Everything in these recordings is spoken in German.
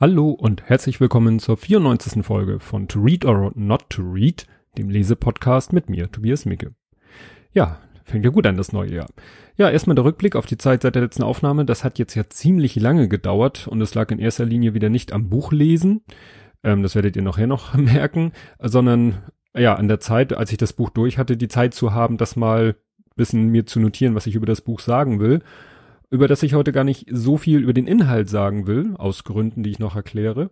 Hallo und herzlich willkommen zur 94. Folge von To Read or Not to Read, dem Lesepodcast mit mir, Tobias Micke. Ja, fängt ja gut an, das neue Jahr. Ja, erstmal der Rückblick auf die Zeit seit der letzten Aufnahme. Das hat jetzt ja ziemlich lange gedauert und es lag in erster Linie wieder nicht am Buchlesen. Ähm, das werdet ihr nachher noch merken, sondern ja, an der Zeit, als ich das Buch durch hatte, die Zeit zu haben, das mal bisschen mir zu notieren, was ich über das Buch sagen will über das ich heute gar nicht so viel über den Inhalt sagen will, aus Gründen, die ich noch erkläre.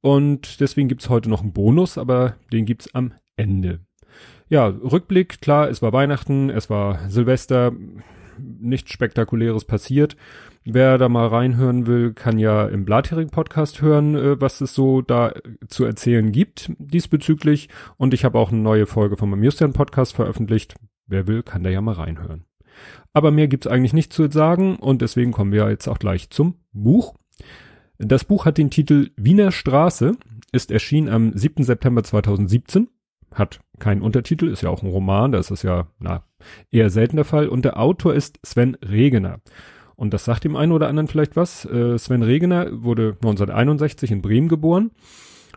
Und deswegen gibt's heute noch einen Bonus, aber den gibt's am Ende. Ja, Rückblick, klar, es war Weihnachten, es war Silvester, nichts Spektakuläres passiert. Wer da mal reinhören will, kann ja im Blathering Podcast hören, äh, was es so da zu erzählen gibt diesbezüglich. Und ich habe auch eine neue Folge meinem Justian Podcast veröffentlicht. Wer will, kann da ja mal reinhören. Aber mehr gibt's eigentlich nicht zu sagen und deswegen kommen wir jetzt auch gleich zum Buch. Das Buch hat den Titel Wiener Straße, ist erschienen am 7. September 2017, hat keinen Untertitel, ist ja auch ein Roman, da ist das ja na, eher selten der Fall und der Autor ist Sven Regener. Und das sagt dem einen oder anderen vielleicht was. Äh, Sven Regener wurde 1961 in Bremen geboren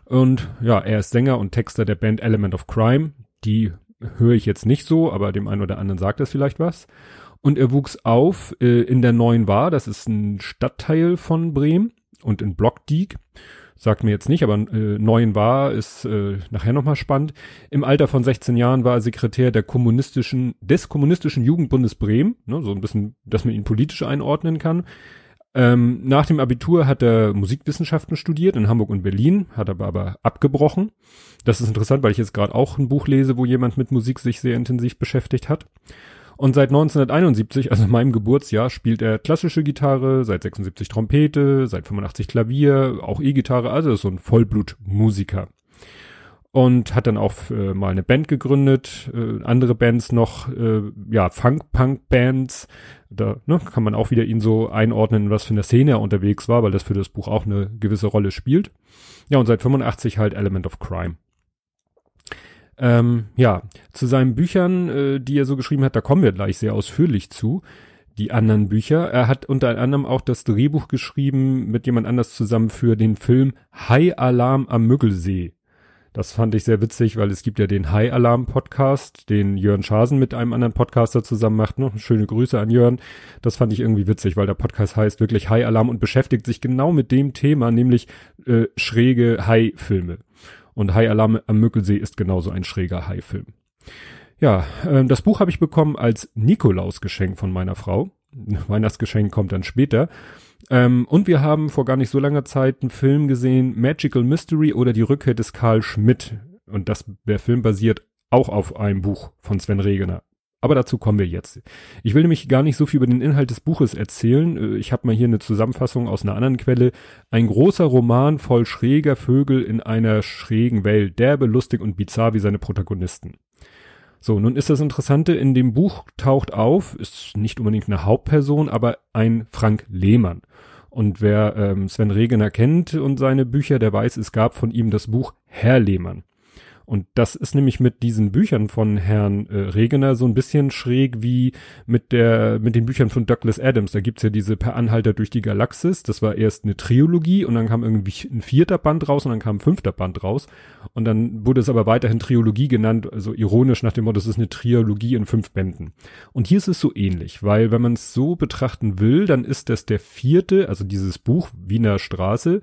und ja, er ist Sänger und Texter der Band Element of Crime. Die höre ich jetzt nicht so, aber dem einen oder anderen sagt das vielleicht was. Und er wuchs auf äh, in der Neuen War, das ist ein Stadtteil von Bremen und in Blockdiek. Sagt mir jetzt nicht, aber äh, Neuen War ist äh, nachher nochmal spannend. Im Alter von 16 Jahren war er Sekretär der kommunistischen, des kommunistischen Jugendbundes Bremen, ne, so ein bisschen, dass man ihn politisch einordnen kann. Ähm, nach dem Abitur hat er Musikwissenschaften studiert in Hamburg und Berlin, hat aber aber abgebrochen. Das ist interessant, weil ich jetzt gerade auch ein Buch lese, wo jemand mit Musik sich sehr intensiv beschäftigt hat. Und seit 1971, also meinem Geburtsjahr, spielt er klassische Gitarre, seit 76 Trompete, seit 85 Klavier, auch E-Gitarre, also ist so ein Vollblutmusiker. Und hat dann auch äh, mal eine Band gegründet, äh, andere Bands noch, äh, ja, Funk-Punk-Bands. Da ne, kann man auch wieder ihn so einordnen, was für eine Szene er unterwegs war, weil das für das Buch auch eine gewisse Rolle spielt. Ja, und seit 85 halt Element of Crime. Ähm, ja, zu seinen Büchern, äh, die er so geschrieben hat, da kommen wir gleich sehr ausführlich zu. Die anderen Bücher. Er hat unter anderem auch das Drehbuch geschrieben mit jemand anders zusammen für den Film High Alarm am Müggelsee. Das fand ich sehr witzig, weil es gibt ja den High Alarm Podcast, den Jörn Schasen mit einem anderen Podcaster zusammen macht. Ne? Schöne Grüße an Jörn. Das fand ich irgendwie witzig, weil der Podcast heißt wirklich High Alarm und beschäftigt sich genau mit dem Thema, nämlich äh, schräge High-Filme. Und High Alarm am Mückelsee ist genauso ein schräger High-Film. Ja, äh, das Buch habe ich bekommen als Nikolausgeschenk von meiner Frau. Weihnachtsgeschenk kommt dann später. Ähm, und wir haben vor gar nicht so langer Zeit einen Film gesehen, Magical Mystery oder die Rückkehr des Karl Schmidt. Und das, der Film basiert auch auf einem Buch von Sven Regener. Aber dazu kommen wir jetzt. Ich will nämlich gar nicht so viel über den Inhalt des Buches erzählen. Äh, ich habe mal hier eine Zusammenfassung aus einer anderen Quelle. Ein großer Roman voll schräger Vögel in einer schrägen Welt, derbe, lustig und bizarr wie seine Protagonisten. So, nun ist das Interessante, in dem Buch taucht auf, ist nicht unbedingt eine Hauptperson, aber ein Frank Lehmann. Und wer ähm, Sven Regener kennt und seine Bücher, der weiß, es gab von ihm das Buch Herr Lehmann. Und das ist nämlich mit diesen Büchern von Herrn äh, Regener so ein bisschen schräg wie mit der, mit den Büchern von Douglas Adams. Da gibt's ja diese Per Anhalter durch die Galaxis. Das war erst eine Trilogie und dann kam irgendwie ein vierter Band raus und dann kam ein fünfter Band raus. Und dann wurde es aber weiterhin Trilogie genannt, also ironisch nach dem Motto, das ist eine Trilogie in fünf Bänden. Und hier ist es so ähnlich, weil wenn man es so betrachten will, dann ist das der vierte, also dieses Buch Wiener Straße,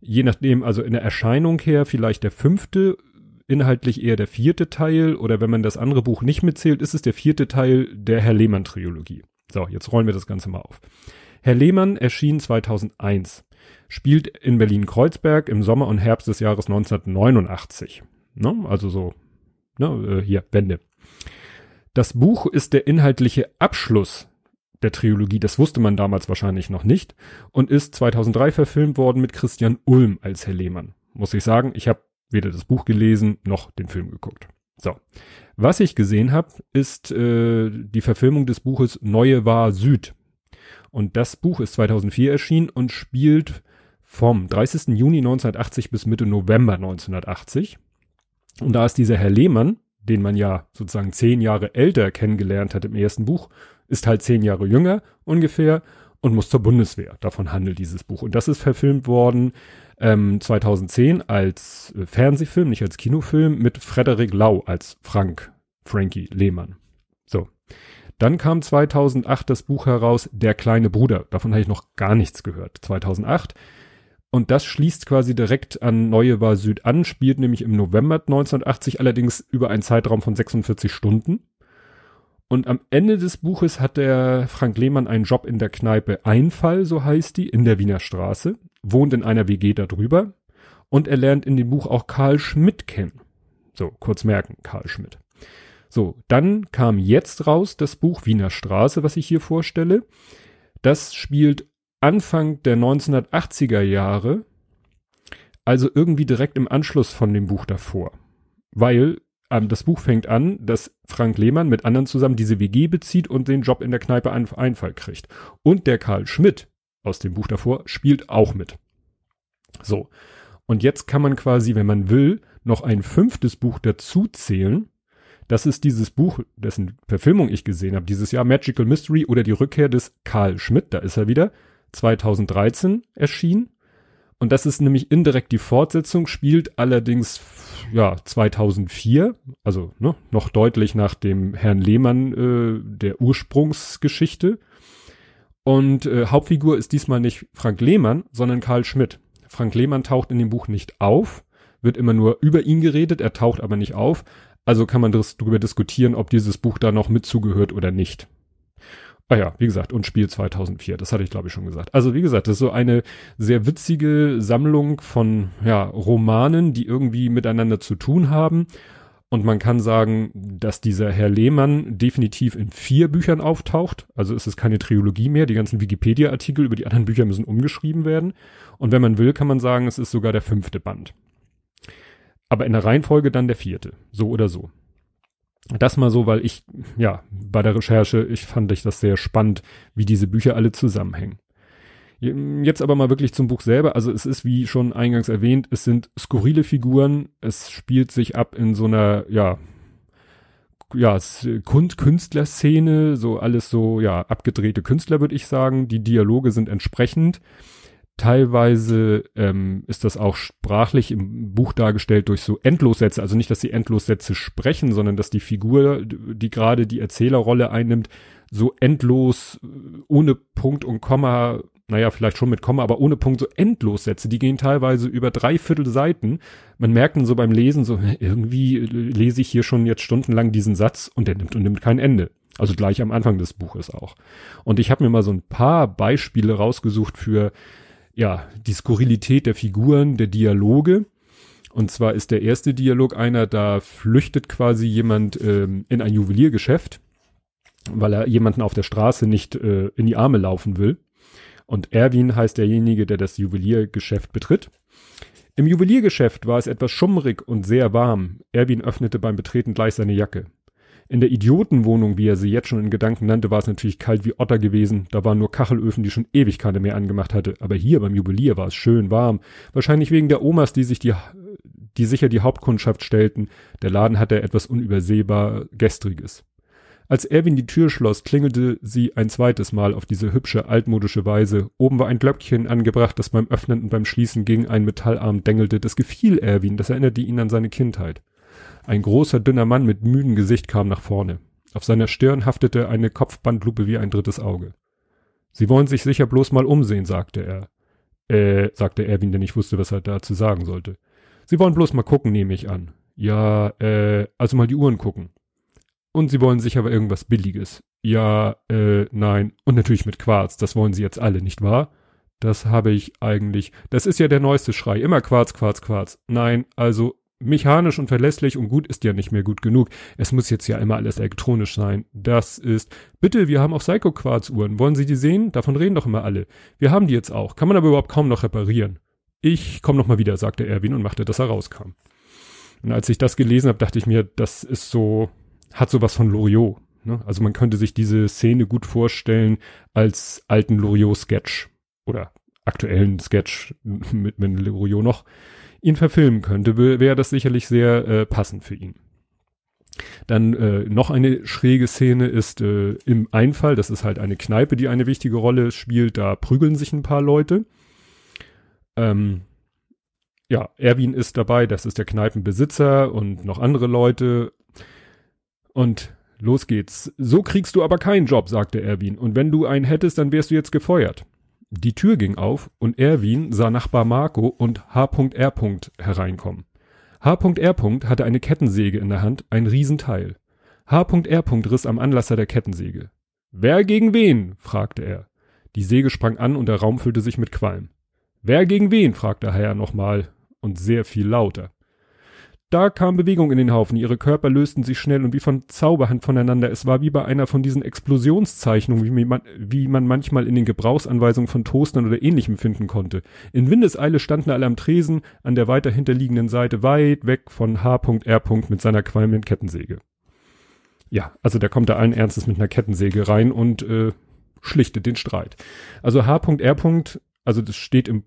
je nachdem, also in der Erscheinung her vielleicht der fünfte inhaltlich eher der vierte Teil oder wenn man das andere Buch nicht mitzählt, ist es der vierte Teil der Herr Lehmann Trilogie. So, jetzt rollen wir das Ganze mal auf. Herr Lehmann erschien 2001, spielt in Berlin-Kreuzberg im Sommer und Herbst des Jahres 1989. Ne? Also so, ne, äh, hier, Wende. Das Buch ist der inhaltliche Abschluss der Trilogie, das wusste man damals wahrscheinlich noch nicht, und ist 2003 verfilmt worden mit Christian Ulm als Herr Lehmann. Muss ich sagen, ich habe weder das Buch gelesen noch den Film geguckt. So. Was ich gesehen habe, ist äh, die Verfilmung des Buches Neue War Süd. Und das Buch ist 2004 erschienen und spielt vom 30. Juni 1980 bis Mitte November 1980. Und da ist dieser Herr Lehmann, den man ja sozusagen zehn Jahre älter kennengelernt hat im ersten Buch, ist halt zehn Jahre jünger ungefähr und muss zur Bundeswehr. Davon handelt dieses Buch. Und das ist verfilmt worden Ähm, 2010 als äh, Fernsehfilm, nicht als Kinofilm, mit Frederik Lau als Frank, Frankie Lehmann. So. Dann kam 2008 das Buch heraus, Der kleine Bruder. Davon habe ich noch gar nichts gehört. 2008. Und das schließt quasi direkt an Neue war Süd an, spielt nämlich im November 1980 allerdings über einen Zeitraum von 46 Stunden. Und am Ende des Buches hat der Frank Lehmann einen Job in der Kneipe Einfall, so heißt die, in der Wiener Straße, wohnt in einer WG darüber und er lernt in dem Buch auch Karl Schmidt kennen. So, kurz merken, Karl Schmidt. So, dann kam jetzt raus das Buch Wiener Straße, was ich hier vorstelle. Das spielt Anfang der 1980er Jahre, also irgendwie direkt im Anschluss von dem Buch davor. Weil ähm, das Buch fängt an, dass Frank Lehmann mit anderen zusammen diese WG bezieht und den Job in der Kneipe ein Einfall kriegt. Und der Karl Schmidt aus dem Buch davor spielt auch mit. So. Und jetzt kann man quasi, wenn man will, noch ein fünftes Buch dazu zählen. Das ist dieses Buch, dessen Verfilmung ich gesehen habe, dieses Jahr Magical Mystery oder die Rückkehr des Karl Schmidt, da ist er wieder, 2013 erschienen. Und das ist nämlich indirekt die Fortsetzung, spielt allerdings ja 2004, also ne, noch deutlich nach dem Herrn Lehmann äh, der Ursprungsgeschichte. Und äh, Hauptfigur ist diesmal nicht Frank Lehmann, sondern Karl Schmidt. Frank Lehmann taucht in dem Buch nicht auf, wird immer nur über ihn geredet, er taucht aber nicht auf. Also kann man darüber diskutieren, ob dieses Buch da noch mitzugehört oder nicht. Ah ja, wie gesagt, und Spiel 2004, das hatte ich glaube ich schon gesagt. Also wie gesagt, das ist so eine sehr witzige Sammlung von ja, Romanen, die irgendwie miteinander zu tun haben. Und man kann sagen, dass dieser Herr Lehmann definitiv in vier Büchern auftaucht. Also es ist keine Trilogie mehr. Die ganzen Wikipedia-Artikel über die anderen Bücher müssen umgeschrieben werden. Und wenn man will, kann man sagen, es ist sogar der fünfte Band. Aber in der Reihenfolge dann der vierte. So oder so. Das mal so, weil ich, ja, bei der Recherche, ich fand ich das sehr spannend, wie diese Bücher alle zusammenhängen. Jetzt aber mal wirklich zum Buch selber. Also es ist, wie schon eingangs erwähnt, es sind skurrile Figuren. Es spielt sich ab in so einer, ja, ja, Künstlerszene, so alles so, ja, abgedrehte Künstler, würde ich sagen. Die Dialoge sind entsprechend. Teilweise ähm, ist das auch sprachlich im Buch dargestellt durch so Endlossätze. Also nicht, dass sie Endlossätze sprechen, sondern dass die Figur, die gerade die Erzählerrolle einnimmt, so endlos, äh, ohne Punkt und Komma, naja, vielleicht schon mit Komma, aber ohne Punkt, so Endlossätze. Die gehen teilweise über dreiviertel Seiten. Man merkt dann so beim Lesen so, irgendwie lese ich hier schon jetzt stundenlang diesen Satz und der nimmt und nimmt kein Ende. Also gleich am Anfang des Buches auch. Und ich habe mir mal so ein paar Beispiele rausgesucht für ja, die Skurrilität der Figuren, der Dialoge. Und zwar ist der erste Dialog einer, da flüchtet quasi jemand ähm, in ein Juweliergeschäft, weil er jemanden auf der Straße nicht äh, in die Arme laufen will. Und Erwin heißt derjenige, der das Juweliergeschäft betritt. Im Juweliergeschäft war es etwas schummrig und sehr warm. Erwin öffnete beim Betreten gleich seine Jacke. In der Idiotenwohnung, wie er sie jetzt schon in Gedanken nannte, war es natürlich kalt wie Otter gewesen. Da waren nur Kachelöfen, die schon ewig keine mehr angemacht hatte. Aber hier beim Juwelier war es schön warm. Wahrscheinlich wegen der Omas, die sich die, die sicher die Hauptkundschaft stellten. Der Laden hatte etwas unübersehbar Gestriges. Als Erwin die Tür schloss, klingelte sie ein zweites Mal auf diese hübsche, altmodische Weise. Oben war ein Glöckchen angebracht, das beim Öffnen und beim Schließen gegen einen Metallarm dengelte. Das gefiel Erwin, das erinnerte ihn an seine Kindheit. Ein großer, dünner Mann mit müden Gesicht kam nach vorne. Auf seiner Stirn haftete eine Kopfbandlupe wie ein drittes Auge. Sie wollen sich sicher bloß mal umsehen, sagte er. Äh, sagte Erwin, der nicht wusste, was er dazu sagen sollte. Sie wollen bloß mal gucken, nehme ich an. Ja, äh, also mal die Uhren gucken. Und sie wollen sicher aber irgendwas Billiges. Ja, äh, nein. Und natürlich mit Quarz. Das wollen sie jetzt alle, nicht wahr? Das habe ich eigentlich. Das ist ja der neueste Schrei. Immer Quarz, Quarz, Quarz. Nein, also mechanisch und verlässlich und gut ist ja nicht mehr gut genug. Es muss jetzt ja immer alles elektronisch sein. Das ist, bitte, wir haben auch Psycho-Quarz-Uhren. Wollen Sie die sehen? Davon reden doch immer alle. Wir haben die jetzt auch. Kann man aber überhaupt kaum noch reparieren. Ich komme noch mal wieder, sagte Erwin und machte, dass er rauskam. Und als ich das gelesen habe, dachte ich mir, das ist so, hat sowas von Loriot. Ne? Also man könnte sich diese Szene gut vorstellen als alten Loriot-Sketch oder aktuellen Sketch mit, mit Loriot noch ihn verfilmen könnte, wäre das sicherlich sehr äh, passend für ihn. Dann äh, noch eine schräge Szene ist äh, im Einfall, das ist halt eine Kneipe, die eine wichtige Rolle spielt, da prügeln sich ein paar Leute. Ähm, ja, Erwin ist dabei, das ist der Kneipenbesitzer und noch andere Leute. Und los geht's. So kriegst du aber keinen Job, sagte Erwin. Und wenn du einen hättest, dann wärst du jetzt gefeuert. Die Tür ging auf und Erwin sah Nachbar Marco und H.R. hereinkommen. H.R. hatte eine Kettensäge in der Hand, ein Riesenteil. H.R. riss am Anlasser der Kettensäge. Wer gegen wen? fragte er. Die Säge sprang an und der Raum füllte sich mit Qualm. Wer gegen wen? fragte Herr nochmal und sehr viel lauter. Da kam Bewegung in den Haufen, ihre Körper lösten sich schnell und wie von Zauberhand voneinander. Es war wie bei einer von diesen Explosionszeichnungen, wie man, wie man manchmal in den Gebrauchsanweisungen von Toastern oder ähnlichem finden konnte. In Windeseile standen alle am Tresen, an der weiter hinterliegenden Seite weit weg von H.R. mit seiner qualmenden Kettensäge. Ja, also der kommt da allen Ernstes mit einer Kettensäge rein und äh, schlichtet den Streit. Also H.R. Also das steht im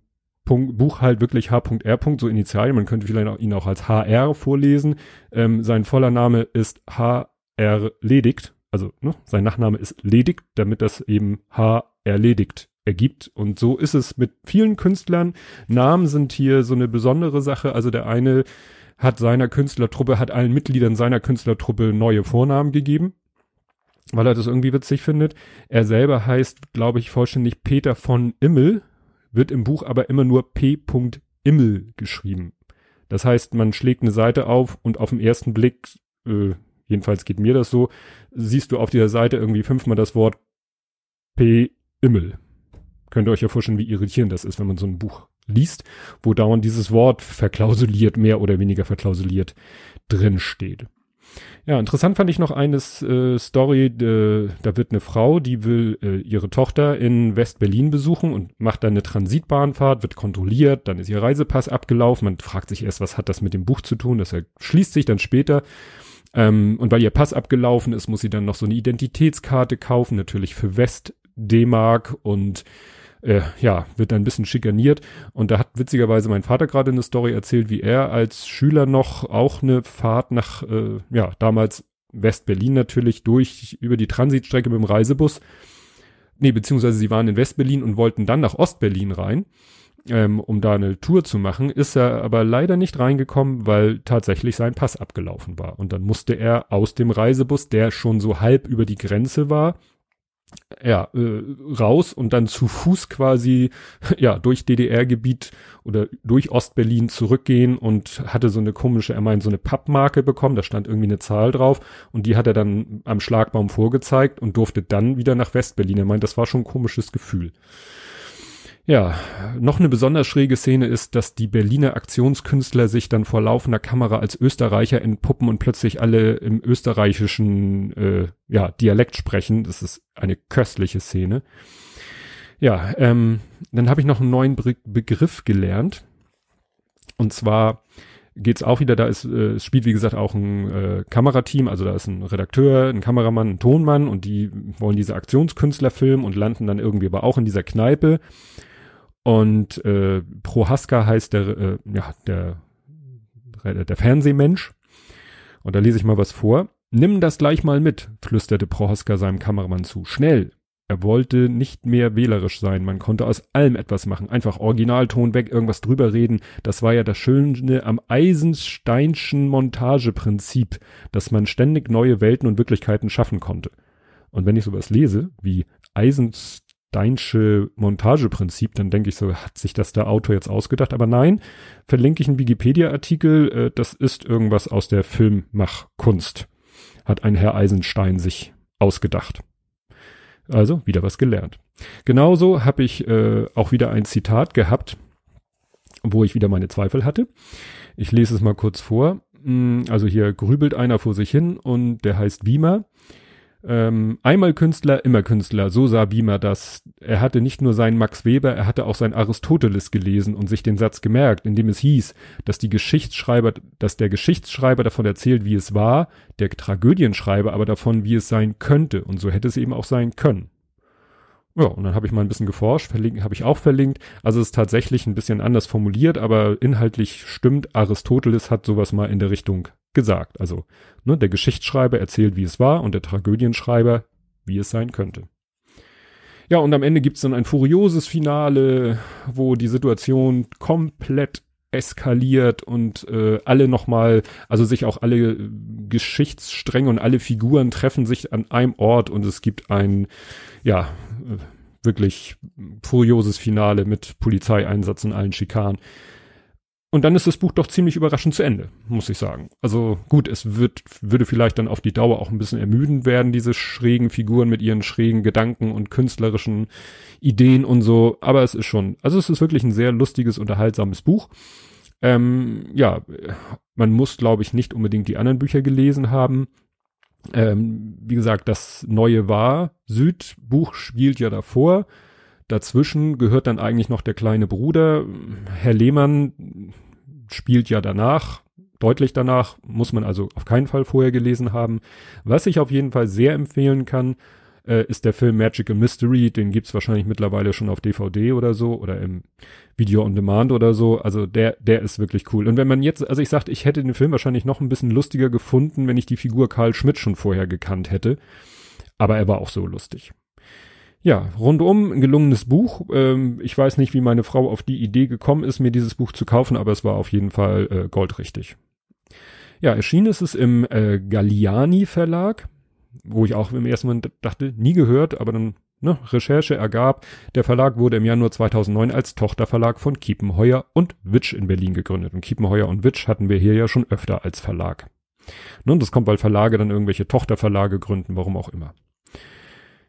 Punkt, Buch halt wirklich H.R. so Initialien, man könnte vielleicht auch, ihn auch als HR vorlesen. Ähm, sein voller Name ist H.R. Ledigt, also ne, sein Nachname ist Ledigt, damit das eben H. erledigt ergibt. Und so ist es mit vielen Künstlern. Namen sind hier so eine besondere Sache. Also der eine hat seiner Künstlertruppe, hat allen Mitgliedern seiner Künstlertruppe neue Vornamen gegeben, weil er das irgendwie witzig findet. Er selber heißt, glaube ich, vollständig Peter von Immel, wird im Buch aber immer nur P. Immel geschrieben. Das heißt, man schlägt eine Seite auf und auf den ersten Blick, äh, jedenfalls geht mir das so, siehst du auf dieser Seite irgendwie fünfmal das Wort P. Immel. Könnt ihr euch ja vorstellen, wie irritierend das ist, wenn man so ein Buch liest, wo dauernd dieses Wort verklausuliert, mehr oder weniger verklausuliert drin steht. Ja, interessant fand ich noch eine äh, Story, äh, da wird eine Frau, die will äh, ihre Tochter in West-Berlin besuchen und macht dann eine Transitbahnfahrt, wird kontrolliert, dann ist ihr Reisepass abgelaufen, man fragt sich erst, was hat das mit dem Buch zu tun, das schließt sich dann später. Ähm, und weil ihr Pass abgelaufen ist, muss sie dann noch so eine Identitätskarte kaufen, natürlich für West-D-Mark und äh, ja, wird dann ein bisschen schikaniert. Und da hat witzigerweise mein Vater gerade eine Story erzählt, wie er als Schüler noch auch eine Fahrt nach, äh, ja, damals West-Berlin natürlich durch, über die Transitstrecke mit dem Reisebus. Nee, beziehungsweise sie waren in West-Berlin und wollten dann nach Ost-Berlin rein, ähm, um da eine Tour zu machen. Ist er aber leider nicht reingekommen, weil tatsächlich sein Pass abgelaufen war. Und dann musste er aus dem Reisebus, der schon so halb über die Grenze war, ja, äh, raus und dann zu Fuß quasi, ja, durch DDR-Gebiet oder durch Ostberlin zurückgehen und hatte so eine komische, er meint, so eine Pappmarke bekommen, da stand irgendwie eine Zahl drauf und die hat er dann am Schlagbaum vorgezeigt und durfte dann wieder nach Westberlin. Er meint, das war schon ein komisches Gefühl. Ja, noch eine besonders schräge Szene ist, dass die Berliner Aktionskünstler sich dann vor laufender Kamera als Österreicher entpuppen und plötzlich alle im österreichischen äh, ja, Dialekt sprechen. Das ist eine köstliche Szene. Ja, ähm, dann habe ich noch einen neuen Be Begriff gelernt. Und zwar geht's auch wieder, da ist, äh, es spielt wie gesagt auch ein äh, Kamerateam, also da ist ein Redakteur, ein Kameramann, ein Tonmann und die wollen diese Aktionskünstler filmen und landen dann irgendwie aber auch in dieser Kneipe und äh, Prohaska heißt der, äh, ja, der, der Fernsehmensch. Und da lese ich mal was vor. Nimm das gleich mal mit, flüsterte Prohaska seinem Kameramann zu. Schnell. Er wollte nicht mehr wählerisch sein. Man konnte aus allem etwas machen. Einfach Originalton weg, irgendwas drüber reden. Das war ja das Schöne am Eisensteinschen Montageprinzip, dass man ständig neue Welten und Wirklichkeiten schaffen konnte. Und wenn ich sowas lese, wie Eisenstein Steinsche Montageprinzip, dann denke ich so, hat sich das der Autor jetzt ausgedacht? Aber nein, verlinke ich einen Wikipedia-Artikel, äh, das ist irgendwas aus der Filmmachkunst. Hat ein Herr Eisenstein sich ausgedacht. Also wieder was gelernt. Genauso habe ich äh, auch wieder ein Zitat gehabt, wo ich wieder meine Zweifel hatte. Ich lese es mal kurz vor. Hm, also hier grübelt einer vor sich hin und der heißt Wiemer. Ähm, einmal Künstler, immer Künstler, so sah Wiemer das. Er hatte nicht nur seinen Max Weber, er hatte auch sein Aristoteles gelesen und sich den Satz gemerkt, in dem es hieß, dass die Geschichtsschreiber, dass der Geschichtsschreiber davon erzählt, wie es war, der Tragödienschreiber aber davon, wie es sein könnte. Und so hätte es eben auch sein können. Ja, und dann habe ich mal ein bisschen geforscht, verlinkt, habe ich auch verlinkt. Also es ist tatsächlich ein bisschen anders formuliert, aber inhaltlich stimmt, Aristoteles hat sowas mal in der Richtung gesagt. Also ne, der Geschichtsschreiber erzählt, wie es war und der Tragödienschreiber, wie es sein könnte. Ja, und am Ende gibt's dann ein furioses Finale, wo die Situation komplett eskaliert und äh, alle nochmal, also sich auch alle Geschichtsstränge und alle Figuren treffen sich an einem Ort und es gibt ein, ja, äh, wirklich furioses Finale mit Polizeieinsatz und allen Schikanen. Und dann ist das Buch doch ziemlich überraschend zu Ende, muss ich sagen. Also gut, es wird, würde vielleicht dann auf die Dauer auch ein bisschen ermüdend werden, diese schrägen Figuren mit ihren schrägen Gedanken und künstlerischen Ideen und so. Aber es ist schon, also es ist wirklich ein sehr lustiges, unterhaltsames Buch. Ähm, ja, man muss, glaube ich, nicht unbedingt die anderen Bücher gelesen haben. Ähm, wie gesagt, das Neue war, Südbuch spielt ja davor. Dazwischen gehört dann eigentlich noch der kleine Bruder. Herr Lehmann spielt ja danach, deutlich danach, muss man also auf keinen Fall vorher gelesen haben. Was ich auf jeden Fall sehr empfehlen kann, äh, ist der Film Magical Mystery. Den gibt's wahrscheinlich mittlerweile schon auf DVD oder so oder im Video on Demand oder so. Also der, der ist wirklich cool. Und wenn man jetzt, also ich sagte, ich hätte den Film wahrscheinlich noch ein bisschen lustiger gefunden, wenn ich die Figur Karl Schmidt schon vorher gekannt hätte. Aber er war auch so lustig. Ja, rundum ein gelungenes Buch. Ähm, ich weiß nicht, wie meine Frau auf die Idee gekommen ist, mir dieses Buch zu kaufen, aber es war auf jeden Fall äh, goldrichtig. Ja, erschienen ist es im äh, Galliani Verlag, wo ich auch im ersten Moment dachte, nie gehört, aber dann ne, Recherche ergab, der Verlag wurde im Januar 2009 als Tochterverlag von Kiepenheuer und Witsch in Berlin gegründet. Und Kiepenheuer und Witsch hatten wir hier ja schon öfter als Verlag. Nun, das kommt, weil Verlage dann irgendwelche Tochterverlage gründen, warum auch immer.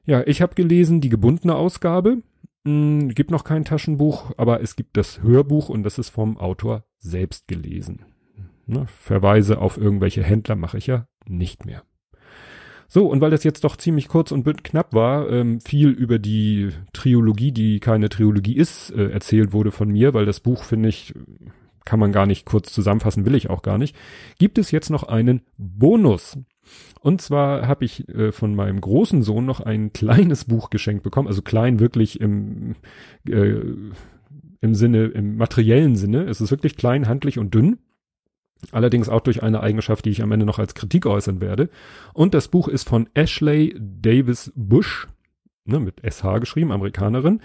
Ja, ich habe gelesen die gebundene Ausgabe. Hm, gibt noch kein Taschenbuch, aber es gibt das Hörbuch und das ist vom Autor selbst gelesen. Ne, Verweise auf irgendwelche Händler mache ich ja nicht mehr. So, und weil das jetzt doch ziemlich kurz und knapp war, ähm, viel über die Triologie, die keine Triologie ist, äh, erzählt wurde von mir, weil das Buch, finde ich, kann man gar nicht kurz zusammenfassen, will ich auch gar nicht, gibt es jetzt noch einen Bonus. Und zwar habe ich äh, von meinem großen Sohn noch ein kleines Buch geschenkt bekommen, also klein wirklich im, äh, im Sinne, im materiellen Sinne. Es ist wirklich klein, handlich und dünn. Allerdings auch durch eine Eigenschaft, die ich am Ende noch als Kritik äußern werde. Und das Buch ist von Ashley Davis Bush, ne, mit SH geschrieben, Amerikanerin.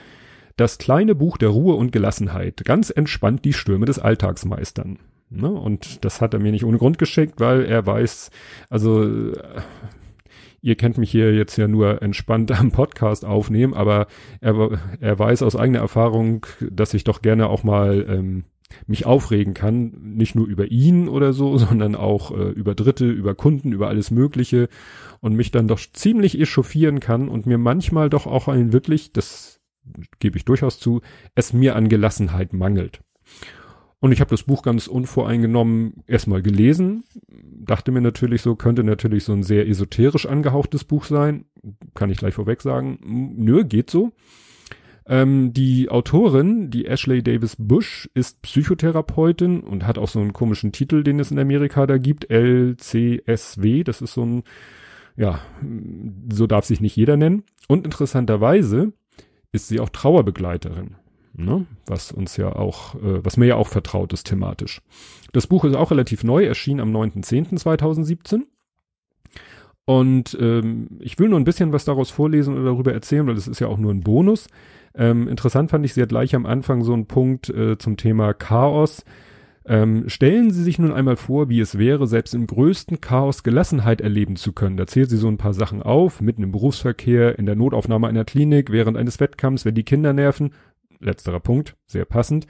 Das kleine Buch der Ruhe und Gelassenheit. Ganz entspannt die Stürme des Alltags meistern. Ne? Und das hat er mir nicht ohne Grund geschickt, weil er weiß, also äh, ihr kennt mich hier jetzt ja nur entspannt am Podcast aufnehmen, aber er, er weiß aus eigener Erfahrung, dass ich doch gerne auch mal ähm, mich aufregen kann, nicht nur über ihn oder so, sondern auch äh, über Dritte, über Kunden, über alles Mögliche und mich dann doch ziemlich echauffieren kann und mir manchmal doch auch ein wirklich, das gebe ich durchaus zu, es mir an Gelassenheit mangelt. Und ich habe das Buch ganz unvoreingenommen erstmal gelesen, dachte mir natürlich so, könnte natürlich so ein sehr esoterisch angehauchtes Buch sein, kann ich gleich vorweg sagen. Nö, geht so. Ähm, die Autorin, die Ashley Davis Bush, ist Psychotherapeutin und hat auch so einen komischen Titel, den es in Amerika da gibt, LCSW, das ist so ein, ja, so darf sich nicht jeder nennen. Und interessanterweise ist sie auch Trauerbegleiterin ne? was uns ja auch, äh, was mir ja auch vertraut ist thematisch. Das Buch ist auch relativ neu, erschien am 9.10.2017. Und ähm, ich will nur ein bisschen was daraus vorlesen oder darüber erzählen, weil das ist ja auch nur ein Bonus. Ähm, interessant fand ich, sie hat gleich am Anfang so einen Punkt äh, zum Thema Chaos. Ähm, stellen Sie sich nun einmal vor, wie es wäre, selbst im größten Chaos Gelassenheit erleben zu können. Da zählt sie so ein paar Sachen auf, mitten im Berufsverkehr, in der Notaufnahme einer Klinik, während eines Wettkampfs, wenn die Kinder nerven letzterer Punkt, sehr passend,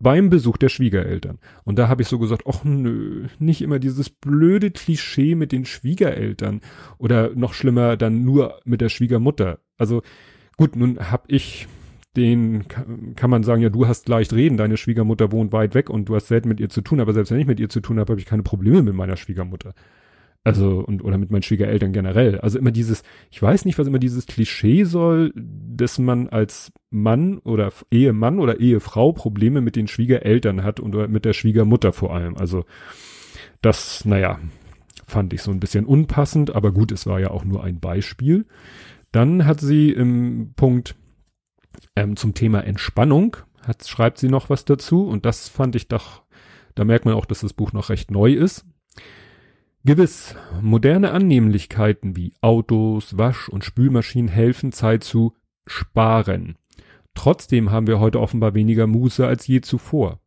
beim Besuch der Schwiegereltern. Und da habe ich so gesagt, ach nö, nicht immer dieses blöde Klischee mit den Schwiegereltern oder noch schlimmer dann nur mit der Schwiegermutter. Also gut, nun hab ich den kann man sagen, ja, du hast leicht reden, deine Schwiegermutter wohnt weit weg und du hast selten mit ihr zu tun, aber selbst wenn ich mit ihr zu tun habe, habe ich keine Probleme mit meiner Schwiegermutter. Also, und, oder mit meinen Schwiegereltern generell. Also immer dieses, ich weiß nicht, was immer dieses Klischee soll, dass man als Mann oder Ehemann oder Ehefrau Probleme mit den Schwiegereltern hat und mit der Schwiegermutter vor allem. Also, das, naja, fand ich so ein bisschen unpassend, aber gut, es war ja auch nur ein Beispiel. Dann hat sie im Punkt ähm, zum Thema Entspannung, hat, schreibt sie noch was dazu und das fand ich doch, da merkt man auch, dass das Buch noch recht neu ist. Gewiss, moderne Annehmlichkeiten wie Autos, Wasch- und Spülmaschinen helfen Zeit zu sparen. Trotzdem haben wir heute offenbar weniger Muße als je zuvor.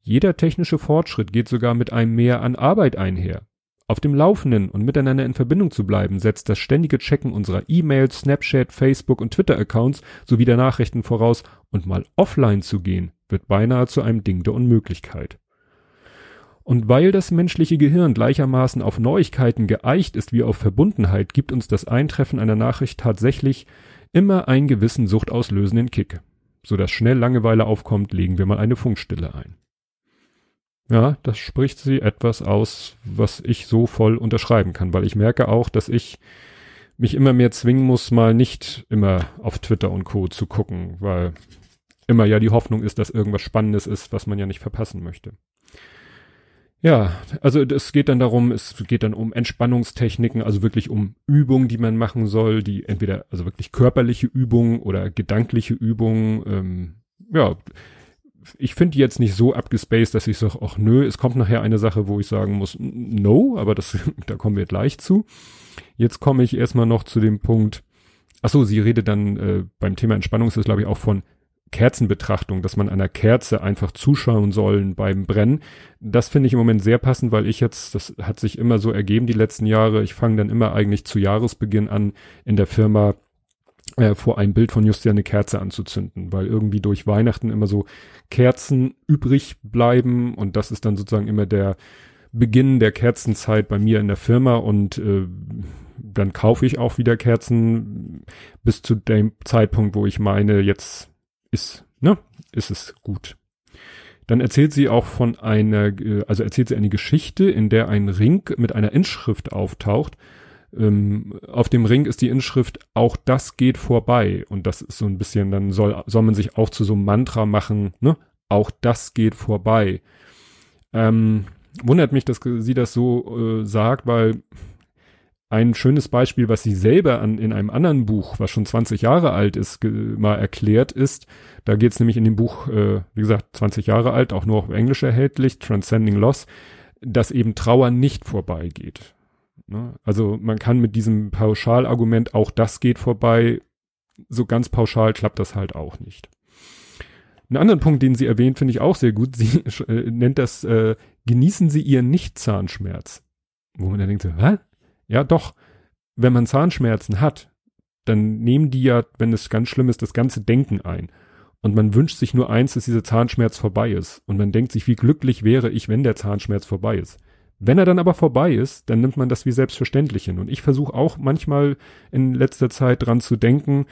Jeder technische Fortschritt geht sogar mit einem Mehr an Arbeit einher. Auf dem Laufenden und miteinander in Verbindung zu bleiben, setzt das ständige Checken unserer E-Mails, Snapchat, Facebook und Twitter-Accounts sowie der Nachrichten voraus und mal offline zu gehen, wird beinahe zu einem Ding der Unmöglichkeit. Und weil das menschliche Gehirn gleichermaßen auf Neuigkeiten geeicht ist wie auf Verbundenheit, gibt uns das Eintreffen einer Nachricht tatsächlich immer einen gewissen suchtauslösenden Kick. So dass schnell Langeweile aufkommt, legen wir mal eine Funkstille ein. Ja, das spricht sie etwas aus, was ich so voll unterschreiben kann, weil ich merke auch, dass ich mich immer mehr zwingen muss, mal nicht immer auf Twitter und Co. zu gucken, weil immer ja die Hoffnung ist, dass irgendwas Spannendes ist, was man ja nicht verpassen möchte. Ja, also es geht dann darum, es geht dann um Entspannungstechniken, also wirklich um Übungen, die man machen soll, die entweder also wirklich körperliche Übungen oder gedankliche Übungen, ähm, ja, ich finde die jetzt nicht so abgespaced, dass ich sage, ach nö, es kommt nachher eine Sache, wo ich sagen muss, no, aber das, da kommen wir gleich zu. Jetzt komme ich erstmal noch zu dem Punkt, ach so, sie redet dann äh, beim Thema Entspannung ist es glaube ich auch von Kerzenbetrachtung, dass man einer Kerze einfach zuschauen sollen beim Brennen. Das finde ich im Moment sehr passend, weil ich jetzt, das hat sich immer so ergeben die letzten Jahre, ich fange dann immer eigentlich zu Jahresbeginn an, in der Firma äh, vor ein Bild von Justia eine Kerze anzuzünden, weil irgendwie durch Weihnachten immer so Kerzen übrig bleiben und das ist dann sozusagen immer der Beginn der Kerzenzeit bei mir in der Firma und äh, dann kaufe ich auch wieder Kerzen bis zu dem Zeitpunkt, wo ich meine, jetzt ist, ne, ist es gut. Dann erzählt sie auch von einer, äh, also erzählt sie eine Geschichte, in der ein Ring mit einer Inschrift auftaucht ähm, auf dem Ring ist die Inschrift, auch das geht vorbei. Und das ist so ein bisschen, dann soll, soll man sich auch zu so einem Mantra machen, ne? Auch das geht vorbei. Ähm, wundert mich, dass sie das so äh, sagt, weil ein schönes Beispiel, was sie selber an, in einem anderen Buch, was schon 20 Jahre alt ist, mal erklärt ist. Da geht es nämlich in dem Buch, äh, wie gesagt, 20 Jahre alt, auch nur auf Englisch erhältlich, Transcending Loss, dass eben Trauer nicht vorbeigeht. Ne? Also man kann mit diesem Pauschalargument, auch das geht vorbei, so ganz pauschal klappt das halt auch nicht. Einen anderen Punkt, den sie erwähnt, finde ich auch sehr gut. Sie äh, nennt das, äh, genießen Sie Ihren Nicht-Zahnschmerz. Wo man dann denkt, so, was? Ja, doch. Wenn man Zahnschmerzen hat, dann nehmen die ja, wenn es ganz schlimm ist, das ganze Denken ein. Und man wünscht sich nur eins, dass dieser Zahnschmerz vorbei ist. Und man denkt sich, wie glücklich wäre ich, wenn der Zahnschmerz vorbei ist. Wenn er dann aber vorbei ist, dann nimmt man das wie selbstverständlich hin. Und ich versuche auch manchmal in letzter Zeit dran zu denken,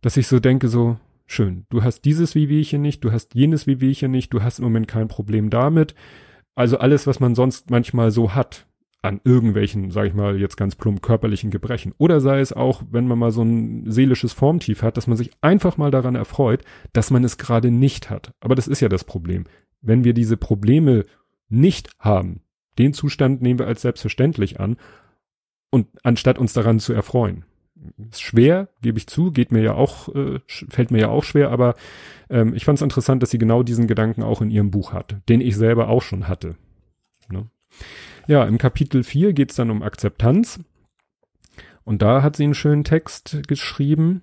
dass ich so denke, so, schön, du hast dieses Wehwehchen nicht, du hast jenes Wehwehchen nicht, du hast im Moment kein Problem damit. Also alles, was man sonst manchmal so hat, an irgendwelchen, sag ich mal, jetzt ganz plump körperlichen Gebrechen. Oder sei es auch, wenn man mal so ein seelisches Formtief hat, dass man sich einfach mal daran erfreut, dass man es gerade nicht hat. Aber das ist ja das Problem. Wenn wir diese Probleme nicht haben, den Zustand nehmen wir als selbstverständlich an und anstatt uns daran zu erfreuen. Ist schwer, gebe ich zu, geht mir ja auch, äh, fällt mir ja auch schwer, aber ähm, ich fand es interessant, dass sie genau diesen Gedanken auch in ihrem Buch hat, den ich selber auch schon hatte. Ne? Ja, im Kapitel 4 geht es dann um Akzeptanz. Und da hat sie einen schönen Text geschrieben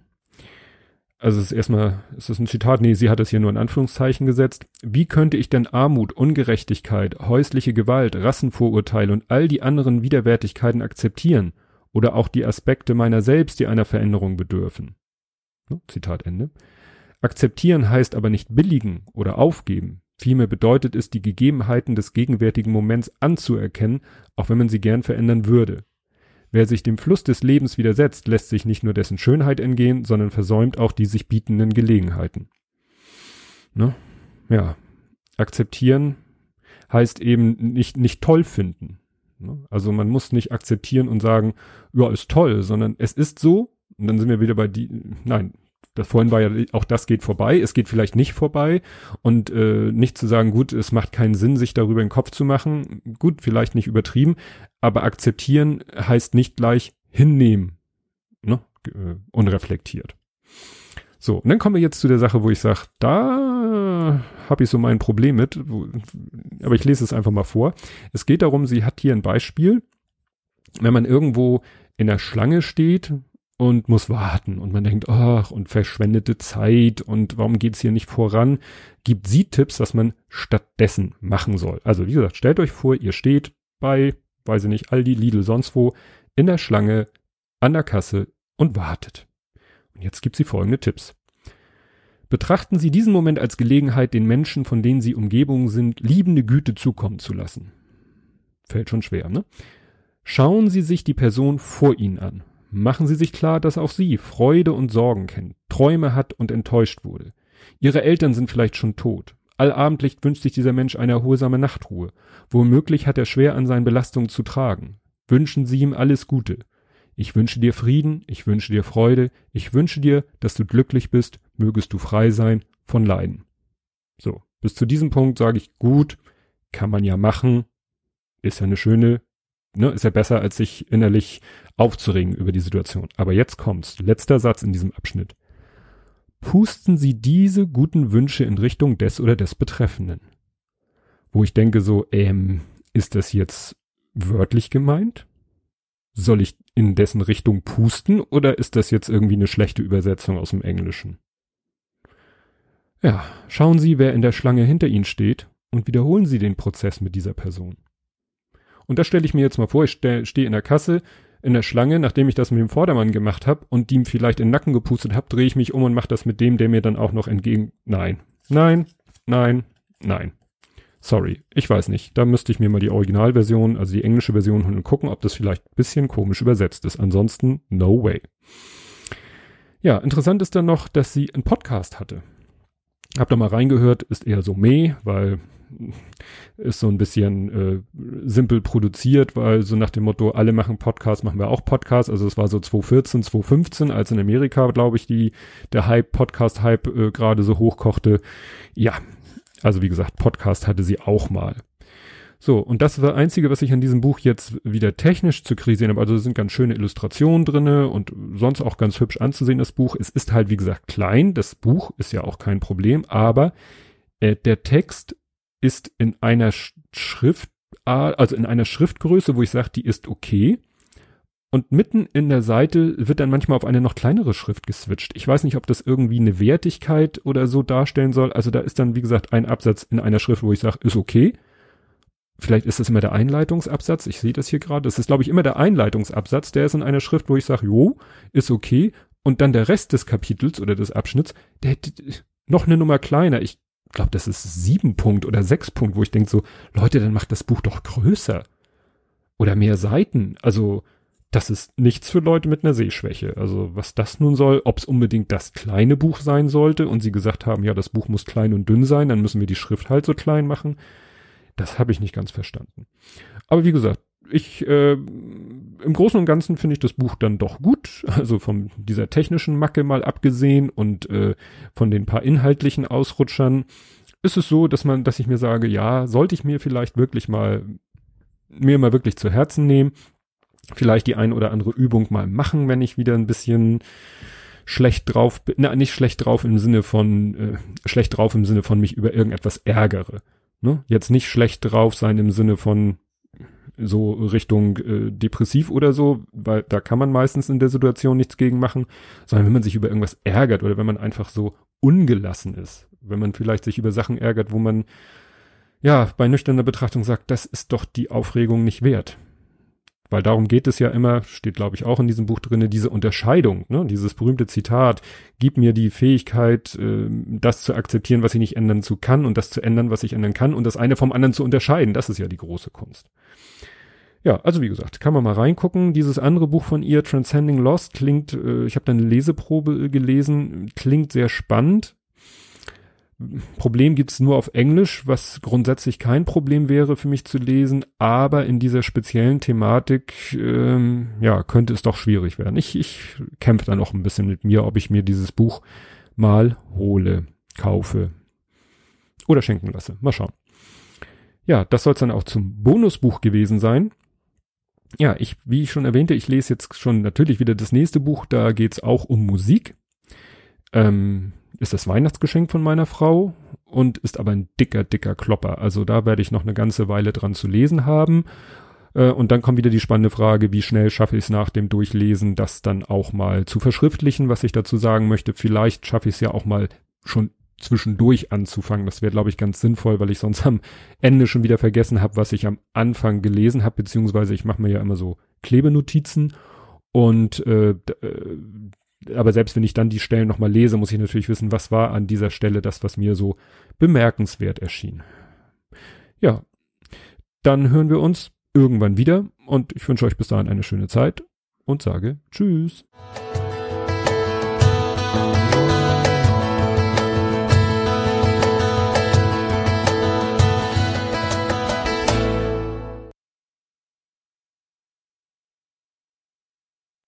also es ist erstmal, ist das ein Zitat? Nee, sie hat es hier nur in Anführungszeichen gesetzt. Wie könnte ich denn Armut, Ungerechtigkeit, häusliche Gewalt, Rassenvorurteile und all die anderen Widerwärtigkeiten akzeptieren? Oder auch die Aspekte meiner selbst, die einer Veränderung bedürfen? Zitat Ende. Akzeptieren heißt aber nicht billigen oder aufgeben. Vielmehr bedeutet es, die Gegebenheiten des gegenwärtigen Moments anzuerkennen, auch wenn man sie gern verändern würde. Wer sich dem Fluss des Lebens widersetzt, lässt sich nicht nur dessen Schönheit entgehen, sondern versäumt auch die sich bietenden Gelegenheiten. Ne? Ja. Akzeptieren heißt eben nicht, nicht toll finden. Ne? Also man muss nicht akzeptieren und sagen, ja, ist toll, sondern es ist so, und dann sind wir wieder bei die, nein, das vorhin war ja, auch das geht vorbei, es geht vielleicht nicht vorbei und äh, nicht zu sagen, gut, es macht keinen Sinn, sich darüber den Kopf zu machen, gut, vielleicht nicht übertrieben, aber akzeptieren heißt nicht gleich hinnehmen, ne? Äh, unreflektiert. So, und dann kommen wir jetzt zu der Sache, wo ich sage, da habe ich so mein Problem mit, wo, aber ich lese es einfach mal vor. Es geht darum, sie hat hier ein Beispiel, wenn man irgendwo in der Schlange steht und muss warten und man denkt, ach, und verschwendete Zeit und warum geht's hier nicht voran? Gibt sie Tipps, was man stattdessen machen soll. Also wie gesagt, stellt euch vor, ihr steht bei, weiß ich nicht, Aldi, Lidl, sonst wo, in der Schlange, an der Kasse und wartet. Und jetzt gibt sie folgende Tipps. Betrachten Sie diesen Moment als Gelegenheit, den Menschen, von denen Sie Umgebung sind, liebende Güte zukommen zu lassen. Fällt schon schwer, ne? Schauen Sie sich die Person vor Ihnen an. Machen Sie sich klar, dass auch sie Freude und Sorgen kennt, Träume hat und enttäuscht wurde. Ihre Eltern sind vielleicht schon tot. Allabendlich wünscht sich dieser Mensch eine erholsame Nachtruhe. Womöglich hat er schwer an seinen Belastungen zu tragen. Wünschen Sie ihm alles Gute. Ich wünsche dir Frieden, ich wünsche dir Freude, ich wünsche dir, dass du glücklich bist, mögest du frei sein von Leiden. So, bis zu diesem Punkt sage ich gut, kann man ja machen, ist ja eine schöne ne, ist ja besser, als sich innerlich aufzuregen über die Situation. Aber jetzt kommt's. Letzter Satz in diesem Abschnitt. Pusten Sie diese guten Wünsche in Richtung des oder des Betreffenden. Wo ich denke so, ähm, ist das jetzt wörtlich gemeint? Soll ich in dessen Richtung pusten oder ist das jetzt irgendwie eine schlechte Übersetzung aus dem Englischen? Ja, schauen Sie, wer in der Schlange hinter Ihnen steht und wiederholen Sie den Prozess mit dieser Person. Und das stelle ich mir jetzt mal vor, ich stehe in der Kasse, in der Schlange, nachdem ich das mit dem Vordermann gemacht habe und ihm vielleicht in den Nacken gepustet habe, drehe ich mich um und mache das mit dem, der mir dann auch noch entgegen. Nein, nein, nein, nein. Sorry, ich weiß nicht. Da müsste ich mir mal die Originalversion, also die englische Version und gucken, ob das vielleicht ein bisschen komisch übersetzt ist. Ansonsten, no way. Ja, interessant ist dann noch, dass sie einen Podcast hatte. Hab da mal reingehört, ist eher so meh, weil ist so ein bisschen äh, simpel produziert, weil so nach dem Motto, alle machen Podcasts, machen wir auch Podcasts. Also es war so 2014, 2015, als in Amerika, glaube ich, die der Hype, Podcast-Hype äh, gerade so hochkochte. Ja, also wie gesagt, Podcast hatte sie auch mal. So, und das war das Einzige, was ich an diesem Buch jetzt wieder technisch zu kritisieren habe. Also es sind ganz schöne Illustrationen drinne und sonst auch ganz hübsch anzusehen, das Buch. Es ist halt, wie gesagt, klein. Das Buch ist ja auch kein Problem, aber äh, der Text ist in einer Schrift, also in einer Schriftgröße, wo ich sage, die ist okay. Und mitten in der Seite wird dann manchmal auf eine noch kleinere Schrift geswitcht. Ich weiß nicht, ob das irgendwie eine Wertigkeit oder so darstellen soll. Also da ist dann, wie gesagt, ein Absatz in einer Schrift, wo ich sage, ist okay. Vielleicht ist das immer der Einleitungsabsatz. Ich sehe das hier gerade. Das ist, glaube ich, immer der Einleitungsabsatz. Der ist in einer Schrift, wo ich sage, jo, ist okay. Und dann der Rest des Kapitels oder des Abschnitts, der hätte noch eine Nummer kleiner. Ich glaube, das ist sieben Punkt oder sechs Punkt, wo ich denke so, Leute, dann macht das Buch doch größer. Oder mehr Seiten. Also, das ist nichts für Leute mit einer Sehschwäche. Also, was das nun soll, ob es unbedingt das kleine Buch sein sollte und sie gesagt haben, ja, das Buch muss klein und dünn sein, dann müssen wir die Schrift halt so klein machen. Das habe ich nicht ganz verstanden. Aber wie gesagt, ich äh, im Großen und Ganzen finde ich das Buch dann doch gut, also von dieser technischen Macke mal abgesehen und äh, von den paar inhaltlichen Ausrutschern ist es so, dass man, dass ich mir sage, ja, sollte ich mir vielleicht wirklich mal mir mal wirklich zu Herzen nehmen, vielleicht die ein oder andere Übung mal machen, wenn ich wieder ein bisschen schlecht drauf bin, na, nicht schlecht drauf im Sinne von äh, schlecht drauf im Sinne von mich über irgendetwas ärgere. Ne? Jetzt nicht schlecht drauf sein im Sinne von so Richtung äh, depressiv oder so, weil da kann man meistens in der Situation nichts gegen machen, sondern wenn man sich über irgendwas ärgert oder wenn man einfach so ungelassen ist, wenn man vielleicht sich über Sachen ärgert, wo man ja bei nüchterner Betrachtung sagt, das ist doch die Aufregung nicht wert. Weil darum geht es ja immer, steht glaube ich auch in diesem Buch drinne, diese Unterscheidung, ne? dieses berühmte Zitat, gib mir die Fähigkeit, äh, das zu akzeptieren, was ich nicht ändern zu kann und das zu ändern, was ich ändern kann und das eine vom anderen zu unterscheiden. Das ist ja die große Kunst. Ja, also wie gesagt, kann man mal reingucken. Dieses andere Buch von ihr, Transcending Lost, klingt, äh, ich habe da eine Leseprobe äh, gelesen, klingt sehr spannend. Problem gibt's nur auf Englisch, was grundsätzlich kein Problem wäre für mich zu lesen, aber in dieser speziellen Thematik, ähm, ja, könnte es doch schwierig werden. Ich, ich kämpfe da noch ein bisschen mit mir, ob ich mir dieses Buch mal hole, kaufe oder schenken lasse. Mal schauen. Ja, das soll es dann auch zum Bonusbuch gewesen sein ja, ich, wie ich schon erwähnte, ich lese jetzt schon natürlich wieder das nächste Buch, da geht's auch um Musik. Ähm, ist das Weihnachtsgeschenk von meiner Frau und ist aber ein dicker, dicker Klopper. Also da werde ich noch eine ganze Weile dran zu lesen haben. Äh, und dann kommt wieder die spannende Frage, wie schnell schaffe ich es nach dem Durchlesen, das dann auch mal zu verschriftlichen, was ich dazu sagen möchte. Vielleicht schaffe ich es ja auch mal schon zwischendurch anzufangen. Das wäre, glaube ich, ganz sinnvoll, weil ich sonst am Ende schon wieder vergessen habe, was ich am Anfang gelesen habe, beziehungsweise ich mache mir ja immer so Klebenotizen und äh, äh, aber selbst wenn ich dann die Stellen nochmal lese, muss ich natürlich wissen, was war an dieser Stelle das, was mir so bemerkenswert erschien. Ja, dann hören wir uns irgendwann wieder und ich wünsche euch bis dahin eine schöne Zeit und sage Tschüss.